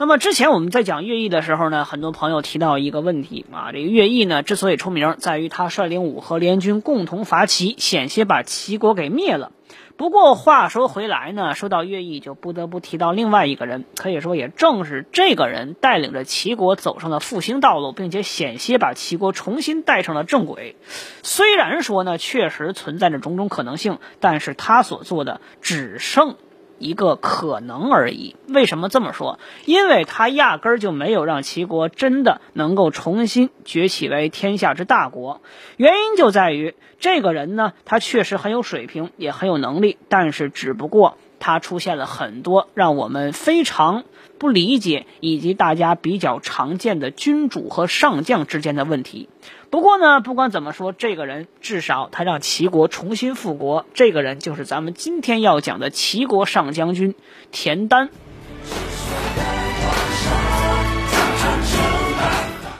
那么之前我们在讲乐毅的时候呢，很多朋友提到一个问题啊，这个乐毅呢之所以出名，在于他率领五河联军共同伐齐，险些把齐国给灭了。不过话说回来呢，说到乐毅，就不得不提到另外一个人，可以说也正是这个人带领着齐国走上了复兴道路，并且险些把齐国重新带上了正轨。虽然说呢，确实存在着种种可能性，但是他所做的只剩。一个可能而已。为什么这么说？因为他压根儿就没有让齐国真的能够重新崛起为天下之大国。原因就在于这个人呢，他确实很有水平，也很有能力，但是只不过他出现了很多让我们非常不理解，以及大家比较常见的君主和上将之间的问题。不过呢，不管怎么说，这个人至少他让齐国重新复国。这个人就是咱们今天要讲的齐国上将军田丹。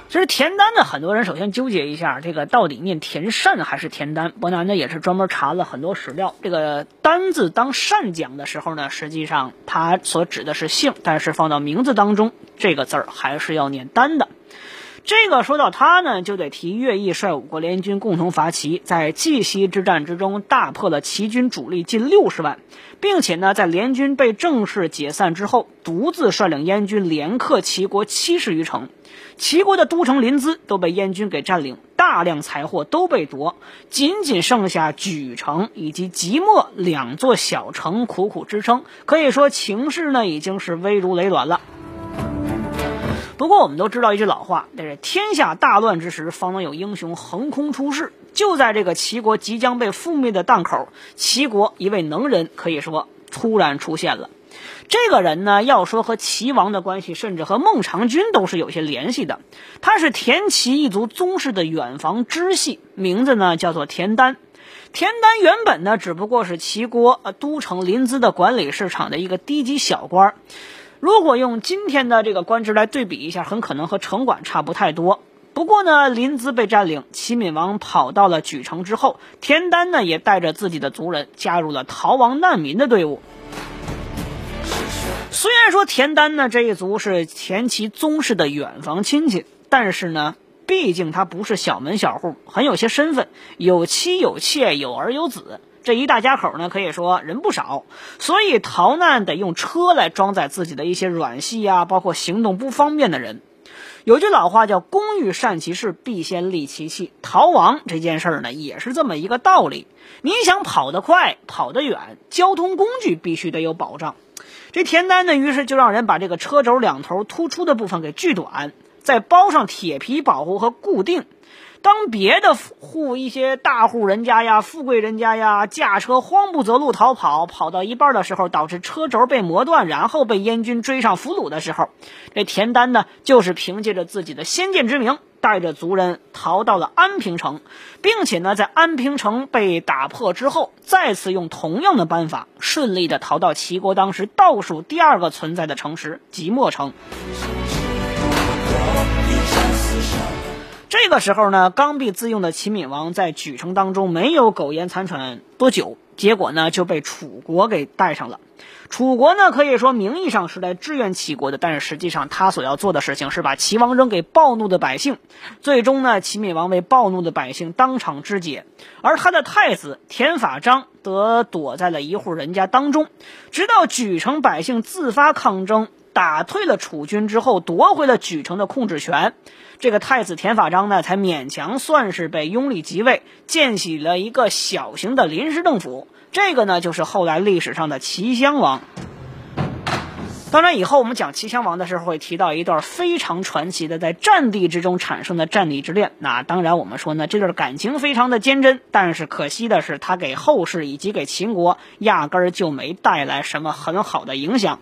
其实田丹呢，很多人首先纠结一下，这个到底念田善还是田丹？伯南呢也是专门查了很多史料，这个单字当善讲的时候呢，实际上它所指的是姓，但是放到名字当中，这个字儿还是要念单的。这个说到他呢，就得提乐毅率五国联军共同伐齐，在绩溪之战之中大破了齐军主力近六十万，并且呢，在联军被正式解散之后，独自率领燕军连克齐国七十余城，齐国的都城临淄都被燕军给占领，大量财货都被夺，仅仅剩下莒城以及即墨两座小城苦苦支撑，可以说情势呢已经是危如累卵了。不过我们都知道一句老话，那是天下大乱之时，方能有英雄横空出世。就在这个齐国即将被覆灭的档口，齐国一位能人可以说突然出现了。这个人呢，要说和齐王的关系，甚至和孟尝君都是有些联系的。他是田齐一族宗室的远房支系，名字呢叫做田丹。田丹原本呢只不过是齐国呃都城临淄的管理市场的一个低级小官。如果用今天的这个官职来对比一下，很可能和城管差不太多。不过呢，临淄被占领，齐闵王跑到了莒城之后，田丹呢也带着自己的族人加入了逃亡难民的队伍。虽然说田丹呢这一族是田齐宗室的远房亲戚，但是呢，毕竟他不是小门小户，很有些身份，有妻有妾，有儿有子。这一大家口呢，可以说人不少，所以逃难得用车来装载自己的一些软系啊，包括行动不方便的人。有句老话叫“工欲善其事，必先利其器”，逃亡这件事儿呢，也是这么一个道理。你想跑得快、跑得远，交通工具必须得有保障。这田丹呢，于是就让人把这个车轴两头突出的部分给锯短，再包上铁皮保护和固定。当别的户一些大户人家呀、富贵人家呀驾车慌不择路逃跑，跑到一半的时候导致车轴被磨断，然后被燕军追上俘虏的时候，这田丹呢就是凭借着自己的先见之明，带着族人逃到了安平城，并且呢在安平城被打破之后，再次用同样的办法顺利的逃到齐国当时倒数第二个存在的城池即墨城。这个时候呢，刚愎自用的齐闵王在莒城当中没有苟延残喘多久，结果呢就被楚国给带上了。楚国呢可以说名义上是来支援齐国的，但是实际上他所要做的事情是把齐王扔给暴怒的百姓。最终呢，齐闵王为暴怒的百姓当场肢解，而他的太子田法章则躲在了一户人家当中，直到莒城百姓自发抗争。打退了楚军之后，夺回了莒城的控制权，这个太子田法章呢，才勉强算是被拥立即位，建起了一个小型的临时政府。这个呢，就是后来历史上的齐襄王。当然，以后我们讲齐襄王的时候，会提到一段非常传奇的在战地之中产生的战地之恋。那当然，我们说呢，这段感情非常的坚贞，但是可惜的是，他给后世以及给秦国压根儿就没带来什么很好的影响。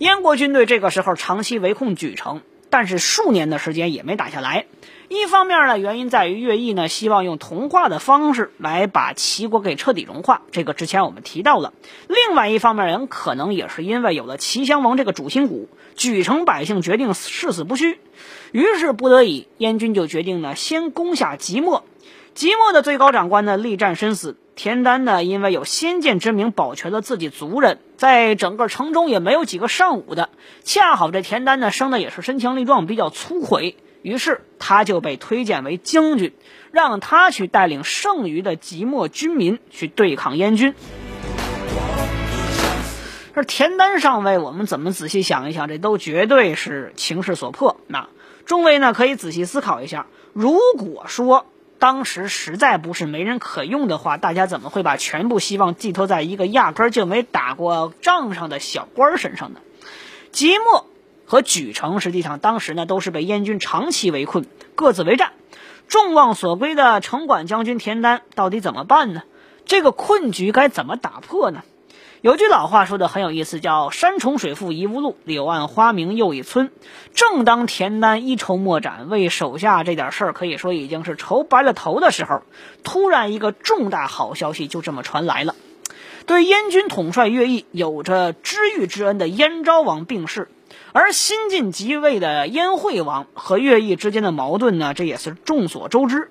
燕国军队这个时候长期围控莒城，但是数年的时间也没打下来。一方面呢，原因在于乐毅呢希望用同化的方式来把齐国给彻底融化，这个之前我们提到了。另外一方面，人可能也是因为有了齐襄王这个主心骨，莒城百姓决定誓死不屈，于是不得已，燕军就决定呢先攻下即墨。即墨的最高长官呢力战身死，田丹呢因为有先见之明，保全了自己族人，在整个城中也没有几个尚武的。恰好这田丹呢生的也是身强力壮，比较粗毁。于是他就被推荐为将军，让他去带领剩余的即墨军民去对抗燕军。这田丹上尉，我们怎么仔细想一想，这都绝对是情势所迫。那众位呢，可以仔细思考一下，如果说当时实在不是没人可用的话，大家怎么会把全部希望寄托在一个压根就没打过仗上的小官身上呢？即墨。和莒城实际上当时呢都是被燕军长期围困，各自为战。众望所归的城管将军田丹到底怎么办呢？这个困局该怎么打破呢？有句老话说的很有意思，叫“山重水复疑无路，柳暗花明又一村”。正当田丹一筹莫展，为手下这点事儿可以说已经是愁白了头的时候，突然一个重大好消息就这么传来了：对燕军统帅乐毅有着知遇之恩的燕昭王病逝。而新晋即位的燕惠王和乐毅之间的矛盾呢，这也是众所周知。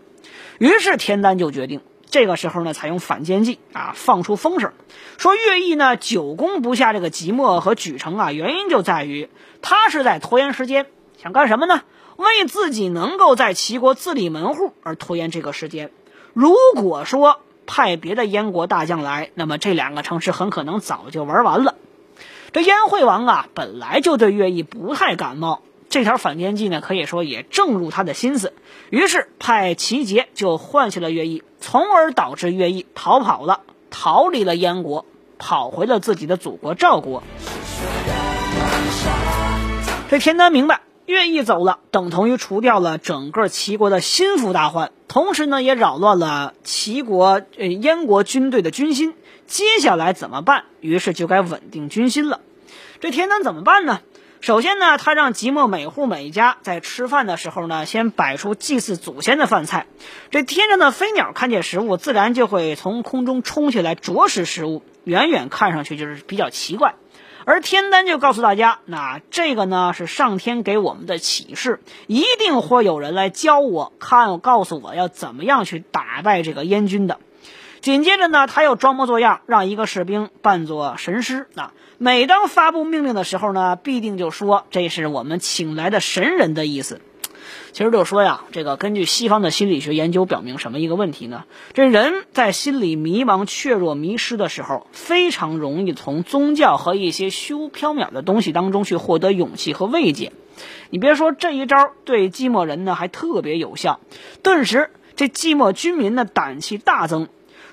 于是田丹就决定，这个时候呢，采用反间计啊，放出风声，说乐毅呢久攻不下这个即墨和莒城啊，原因就在于他是在拖延时间，想干什么呢？为自己能够在齐国自立门户而拖延这个时间。如果说派别的燕国大将来，那么这两个城市很可能早就玩完了。这燕惠王啊，本来就对乐毅不太感冒，这条反间计呢，可以说也正入他的心思。于是派齐杰就换下了乐毅，从而导致乐毅逃跑了，逃离了燕国，跑回了自己的祖国赵国。这田丹明白，乐毅走了，等同于除掉了整个齐国的心腹大患，同时呢，也扰乱了齐国呃燕国军队的军心。接下来怎么办？于是就该稳定军心了。这田丹怎么办呢？首先呢，他让即墨每户每家在吃饭的时候呢，先摆出祭祀祖先的饭菜。这天上的飞鸟看见食物，自然就会从空中冲下来啄食食物，远远看上去就是比较奇怪。而天丹就告诉大家，那这个呢是上天给我们的启示，一定会有人来教我，看告诉我要怎么样去打败这个燕军的。紧接着呢，他又装模作样让一个士兵扮作神师。那每当发布命令的时候呢，必定就说这是我们请来的神人的意思。其实就说呀，这个根据西方的心理学研究表明，什么一个问题呢？这人在心里迷茫、怯弱、迷失的时候，非常容易从宗教和一些虚无缥缈的东西当中去获得勇气和慰藉。你别说这一招对寂寞人呢，还特别有效。顿时，这寂寞军民的胆气大增。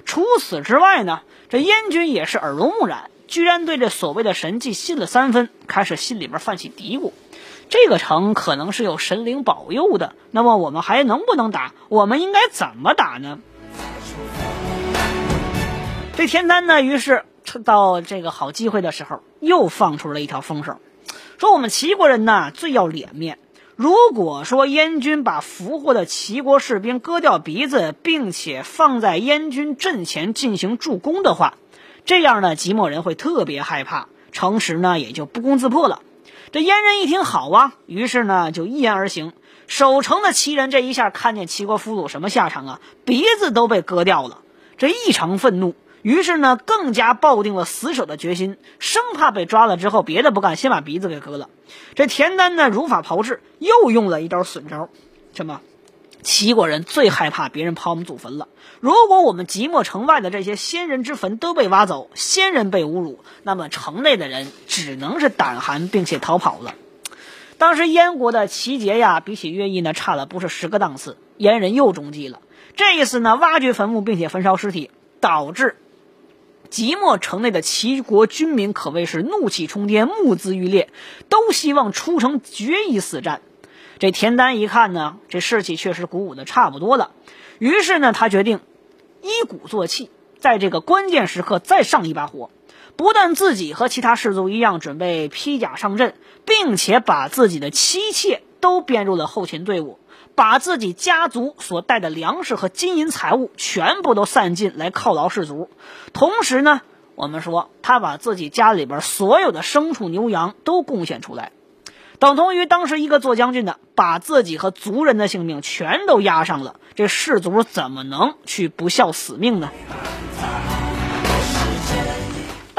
除此之外呢，这燕军也是耳濡目染，居然对这所谓的神迹信了三分，开始心里边泛起嘀咕：这个城可能是有神灵保佑的，那么我们还能不能打？我们应该怎么打呢？这田丹呢，于是趁到这个好机会的时候，又放出了一条风声，说我们齐国人呢最要脸面。如果说燕军把俘获的齐国士兵割掉鼻子，并且放在燕军阵前进行助攻的话，这样呢，即墨人会特别害怕，城池呢也就不攻自破了。这燕人一听好啊，于是呢就一言而行。守城的齐人这一下看见齐国俘虏什么下场啊？鼻子都被割掉了，这异常愤怒。于是呢，更加抱定了死守的决心，生怕被抓了之后别的不干，先把鼻子给割了。这田丹呢，如法炮制，又用了一招损招。什么？齐国人最害怕别人刨我们祖坟了。如果我们即墨城外的这些先人之坟都被挖走，先人被侮辱，那么城内的人只能是胆寒，并且逃跑了。当时燕国的齐杰呀，比起乐毅呢，差了不是十个档次。燕人又中计了，这一次呢，挖掘坟墓，并且焚烧尸体，导致。即墨城内的齐国军民可谓是怒气冲天、目眦欲裂，都希望出城决一死战。这田丹一看呢，这士气确实鼓舞的差不多了，于是呢，他决定一鼓作气，在这个关键时刻再上一把火。不但自己和其他士卒一样准备披甲上阵，并且把自己的妻妾都编入了后勤队伍，把自己家族所带的粮食和金银财物全部都散尽来犒劳士卒。同时呢，我们说他把自己家里边所有的牲畜牛羊都贡献出来，等同于当时一个做将军的把自己和族人的性命全都押上了。这士卒怎么能去不效死命呢？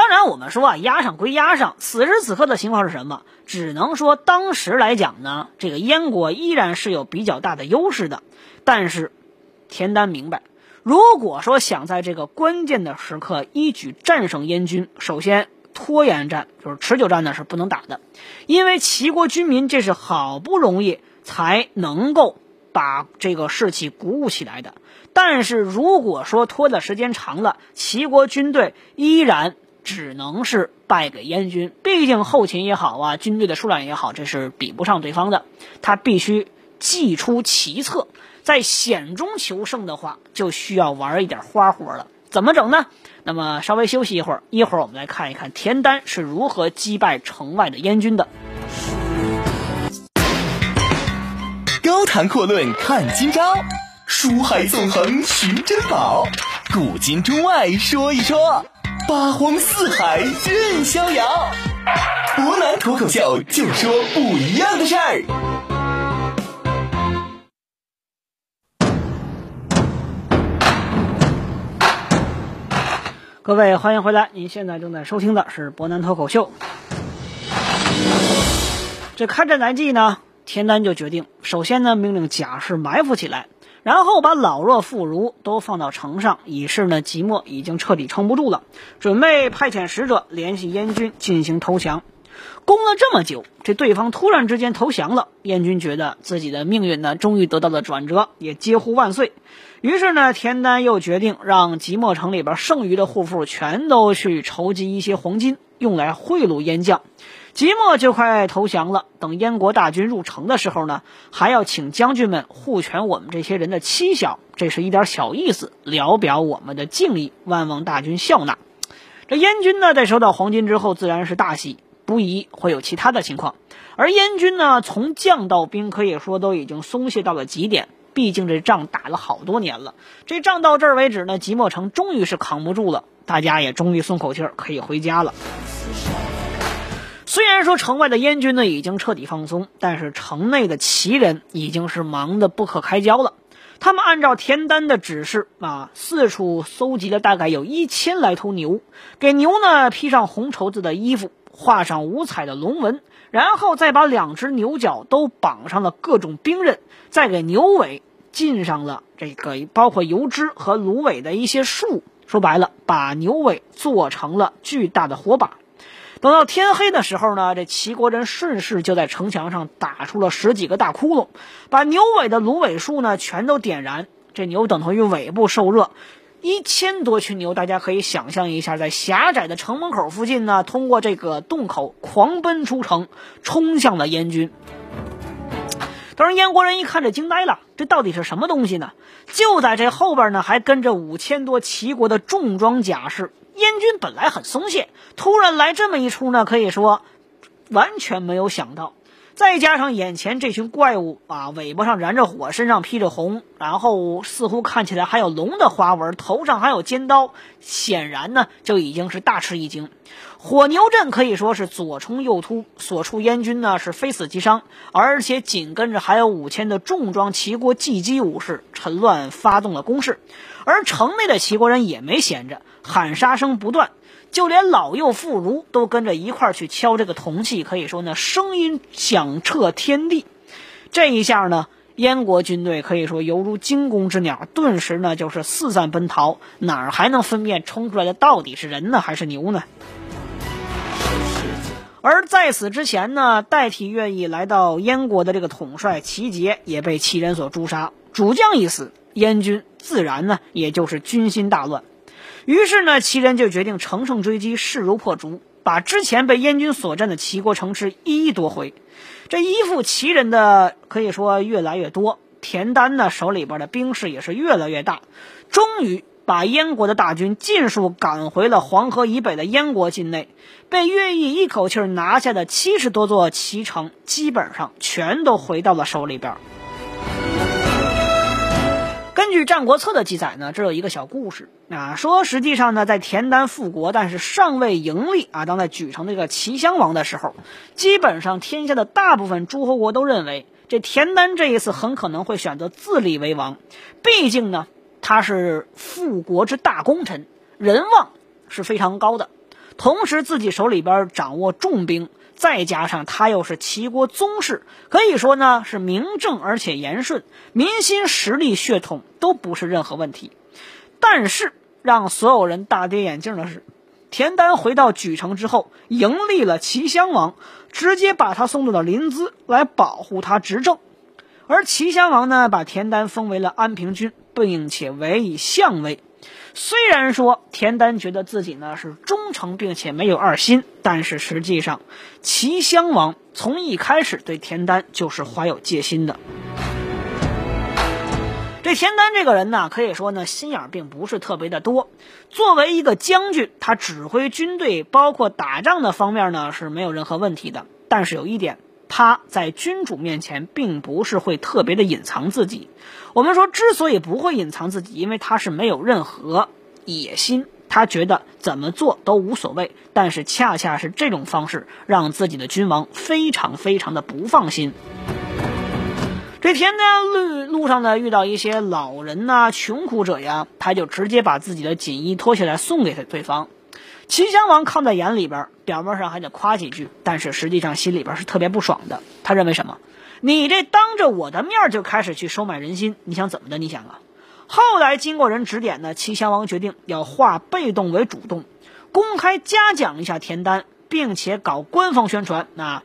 当然，我们说啊，押上归押上，此时此刻的情况是什么？只能说当时来讲呢，这个燕国依然是有比较大的优势的。但是，田丹明白，如果说想在这个关键的时刻一举战胜燕军，首先拖延战就是持久战呢是不能打的，因为齐国军民这是好不容易才能够把这个士气鼓舞起来的。但是如果说拖的时间长了，齐国军队依然。只能是败给燕军，毕竟后勤也好啊，军队的数量也好，这是比不上对方的。他必须祭出奇策，在险中求胜的话，就需要玩一点花活了。怎么整呢？那么稍微休息一会儿，一会儿我们来看一看田丹是如何击败城外的燕军的。高谈阔论看今朝，书海纵横寻珍宝，古今中外说一说。八荒四海任逍遥，湖南脱口秀就说不一样的事儿。各位欢迎回来，您现在正在收听的是博南脱口秀。这开战来计呢，田丹就决定，首先呢命令贾氏埋伏起来。然后把老弱妇孺都放到城上，以示呢即墨已经彻底撑不住了，准备派遣使者联系燕军进行投降。攻了这么久，这对方突然之间投降了，燕军觉得自己的命运呢终于得到了转折，也皆呼万岁。于是呢，田丹又决定让即墨城里边剩余的户妇全都去筹集一些黄金，用来贿赂燕将。即墨就快投降了。等燕国大军入城的时候呢，还要请将军们护全我们这些人的妻小，这是一点小意思，聊表我们的敬意，万望大军笑纳。这燕军呢，在收到黄金之后，自然是大喜，不疑会有其他的情况。而燕军呢，从将到兵，可以说都已经松懈到了极点。毕竟这仗打了好多年了，这仗到这儿为止呢，即墨城终于是扛不住了，大家也终于松口气儿，可以回家了。虽然说城外的燕军呢已经彻底放松，但是城内的齐人已经是忙得不可开交了。他们按照田丹的指示啊，四处搜集了大概有一千来头牛，给牛呢披上红绸子的衣服，画上五彩的龙纹，然后再把两只牛角都绑上了各种兵刃，再给牛尾浸上了这个包括油脂和芦苇的一些树。说白了，把牛尾做成了巨大的火把。等到天黑的时候呢，这齐国人顺势就在城墙上打出了十几个大窟窿，把牛尾的芦苇树呢全都点燃。这牛等同于尾部受热，一千多群牛，大家可以想象一下，在狭窄的城门口附近呢，通过这个洞口狂奔出城，冲向了燕军。当时燕国人一看，这惊呆了，这到底是什么东西呢？就在这后边呢，还跟着五千多齐国的重装甲士。燕军本来很松懈，突然来这么一出呢，可以说完全没有想到。再加上眼前这群怪物啊，尾巴上燃着火，身上披着红，然后似乎看起来还有龙的花纹，头上还有尖刀，显然呢就已经是大吃一惊。火牛阵可以说是左冲右突，所处燕军呢是非死即伤，而且紧跟着还有五千的重装齐国骑击武士，趁乱发动了攻势。而城内的齐国人也没闲着，喊杀声不断。就连老幼妇孺都跟着一块儿去敲这个铜器，可以说呢，声音响彻天地。这一下呢，燕国军队可以说犹如惊弓之鸟，顿时呢就是四散奔逃，哪儿还能分辨冲出来的到底是人呢还是牛呢？而在此之前呢，代替愿意来到燕国的这个统帅齐杰也被齐人所诛杀，主将一死，燕军自然呢也就是军心大乱。于是呢，齐人就决定乘胜追击，势如破竹，把之前被燕军所占的齐国城池一一夺回。这依附齐人的可以说越来越多，田丹呢手里边的兵士也是越来越大。终于，把燕国的大军尽数赶回了黄河以北的燕国境内，被乐毅一口气拿下的七十多座齐城，基本上全都回到了手里边。根据《战国策》的记载呢，这有一个小故事啊，说实际上呢，在田丹复国，但是尚未盈利啊，当在举城这个齐襄王的时候，基本上天下的大部分诸侯国都认为，这田丹这一次很可能会选择自立为王，毕竟呢，他是复国之大功臣，人望是非常高的，同时自己手里边掌握重兵。再加上他又是齐国宗室，可以说呢是名正而且言顺，民心实力血统都不是任何问题。但是让所有人大跌眼镜的是，田丹回到莒城之后，迎立了齐襄王，直接把他送到了临淄来保护他执政。而齐襄王呢，把田丹封为了安平君，并且委以相位。虽然说田丹觉得自己呢是忠诚，并且没有二心，但是实际上，齐襄王从一开始对田丹就是怀有戒心的。这田丹这个人呢，可以说呢心眼并不是特别的多。作为一个将军，他指挥军队，包括打仗的方面呢是没有任何问题的。但是有一点。他在君主面前并不是会特别的隐藏自己。我们说，之所以不会隐藏自己，因为他是没有任何野心，他觉得怎么做都无所谓。但是恰恰是这种方式，让自己的君王非常非常的不放心。这田丹路路上呢，遇到一些老人呐、穷苦者呀，他就直接把自己的锦衣脱下来送给他对方。齐襄王看在眼里边，表面上还得夸几句，但是实际上心里边是特别不爽的。他认为什么？你这当着我的面就开始去收买人心，你想怎么的？你想啊？后来经过人指点呢，齐襄王决定要化被动为主动，公开嘉奖一下田丹，并且搞官方宣传。那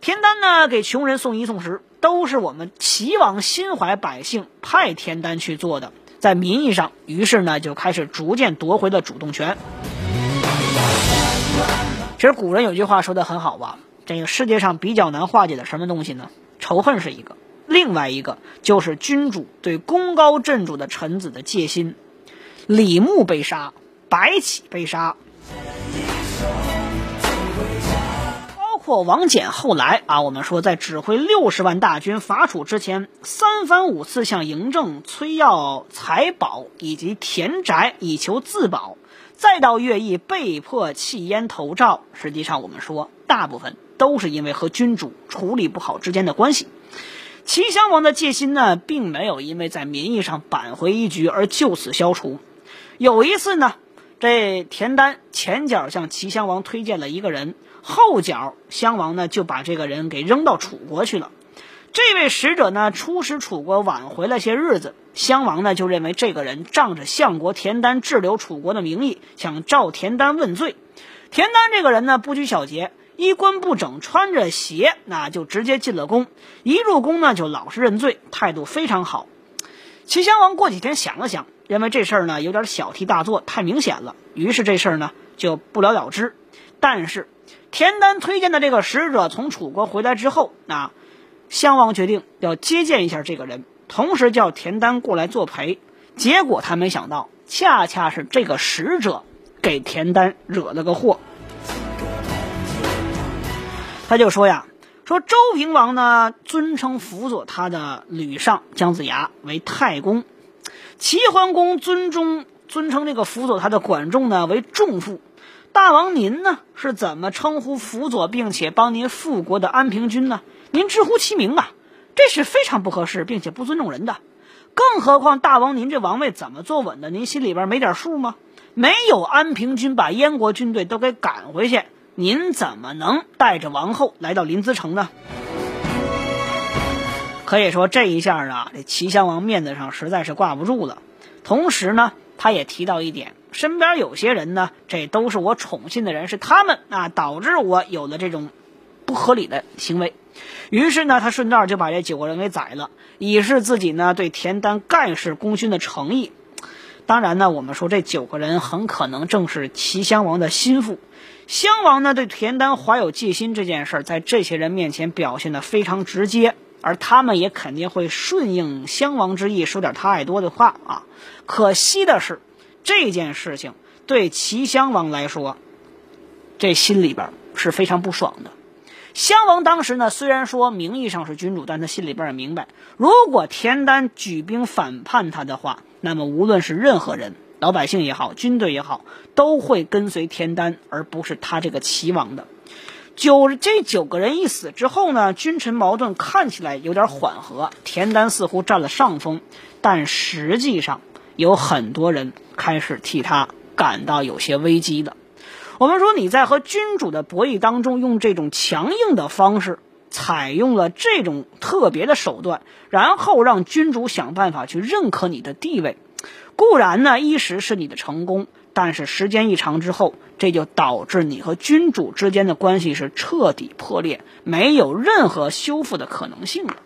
田丹呢，给穷人送衣送食，都是我们齐王心怀百姓派田丹去做的。在名义上，于是呢就开始逐渐夺回了主动权。其实古人有句话说的很好吧，这个世界上比较难化解的什么东西呢？仇恨是一个，另外一个就是君主对功高震主的臣子的戒心。李牧被杀，白起被杀，包括王翦后来啊，我们说在指挥六十万大军伐楚之前，三番五次向嬴政催要财宝以及田宅以求自保。再到乐毅被迫弃烟投诏，实际上我们说，大部分都是因为和君主处理不好之间的关系。齐襄王的戒心呢，并没有因为在名义上扳回一局而就此消除。有一次呢，这田丹前脚向齐襄王推荐了一个人，后脚襄王呢就把这个人给扔到楚国去了。这位使者呢，出使楚国晚回了些日子。襄王呢就认为这个人仗着相国田丹滞留楚国的名义，想召田丹问罪。田丹这个人呢不拘小节，衣冠不整，穿着鞋，那就直接进了宫。一入宫呢就老实认罪，态度非常好。齐襄王过几天想了想，认为这事儿呢有点小题大做，太明显了，于是这事儿呢就不了了之。但是田丹推荐的这个使者从楚国回来之后，那襄王决定要接见一下这个人。同时叫田丹过来作陪，结果他没想到，恰恰是这个使者给田丹惹了个祸。他就说呀，说周平王呢尊称辅佐他的吕尚姜子牙为太公，齐桓公尊中尊称这个辅佐他的管仲呢为仲父，大王您呢是怎么称呼辅佐并且帮您复国的安平君呢？您直呼其名啊！这是非常不合适，并且不尊重人的。更何况大王您这王位怎么坐稳的？您心里边没点数吗？没有安平君把燕国军队都给赶回去，您怎么能带着王后来到临淄城呢？可以说这一下啊，这齐襄王面子上实在是挂不住了。同时呢，他也提到一点，身边有些人呢，这都是我宠信的人，是他们啊导致我有了这种不合理的行为。于是呢，他顺道就把这九个人给宰了，以示自己呢对田丹盖世功勋的诚意。当然呢，我们说这九个人很可能正是齐襄王的心腹。襄王呢对田丹怀有戒心这件事，在这些人面前表现的非常直接，而他们也肯定会顺应襄王之意，说点他爱多的话啊。可惜的是，这件事情对齐襄王来说，这心里边是非常不爽的。襄王当时呢，虽然说名义上是君主，但他心里边也明白，如果田丹举兵反叛他的话，那么无论是任何人，老百姓也好，军队也好，都会跟随田丹，而不是他这个齐王的。九这九个人一死之后呢，君臣矛盾看起来有点缓和，田丹似乎占了上风，但实际上有很多人开始替他感到有些危机的。我们说你在和君主的博弈当中用这种强硬的方式，采用了这种特别的手段，然后让君主想办法去认可你的地位，固然呢一时是你的成功，但是时间一长之后，这就导致你和君主之间的关系是彻底破裂，没有任何修复的可能性了。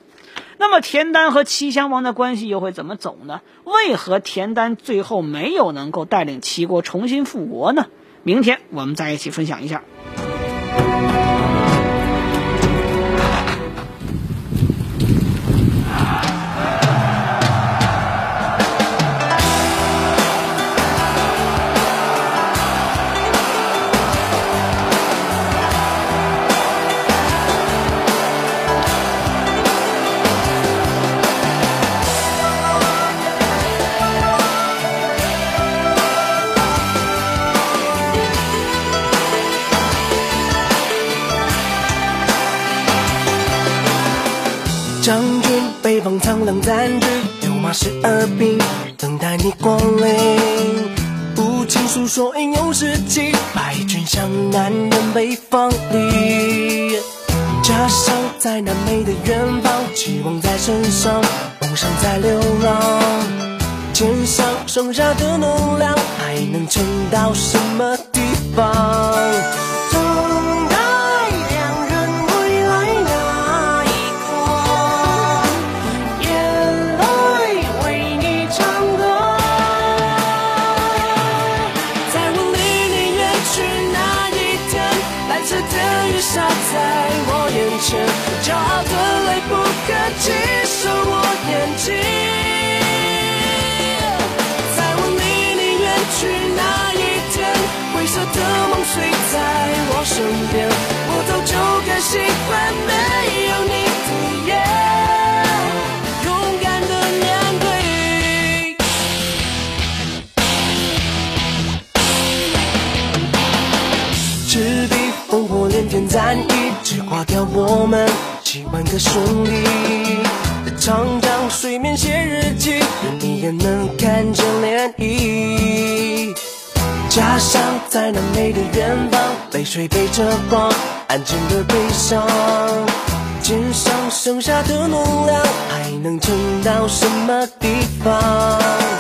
那么田丹和齐襄王的关系又会怎么走呢？为何田丹最后没有能够带领齐国重新复国呢？明天我们再一起分享一下。苍凉暂居，六马十二兵，等待你光临。无情诉说英勇事迹，败军向南人北方里。家乡在南美的远方，期望在身上，梦想在流浪。肩上剩下的能量，还能撑到什么身边，我早就该习惯没有你的夜，勇敢的面对，赤壁烽火连天战役，只挂掉我们。几万个兄弟，长江水面写日记，你也能看见涟漪。家乡在那美的远方，泪水背着光，安静的悲伤。肩上剩下的能量，还能撑到什么地方？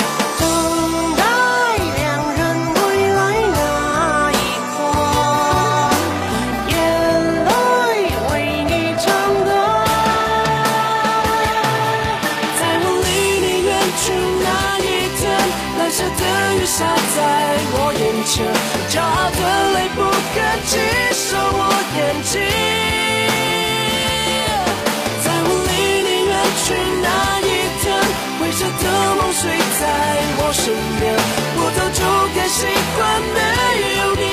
的梦睡在我身边，我早就该习惯没有你。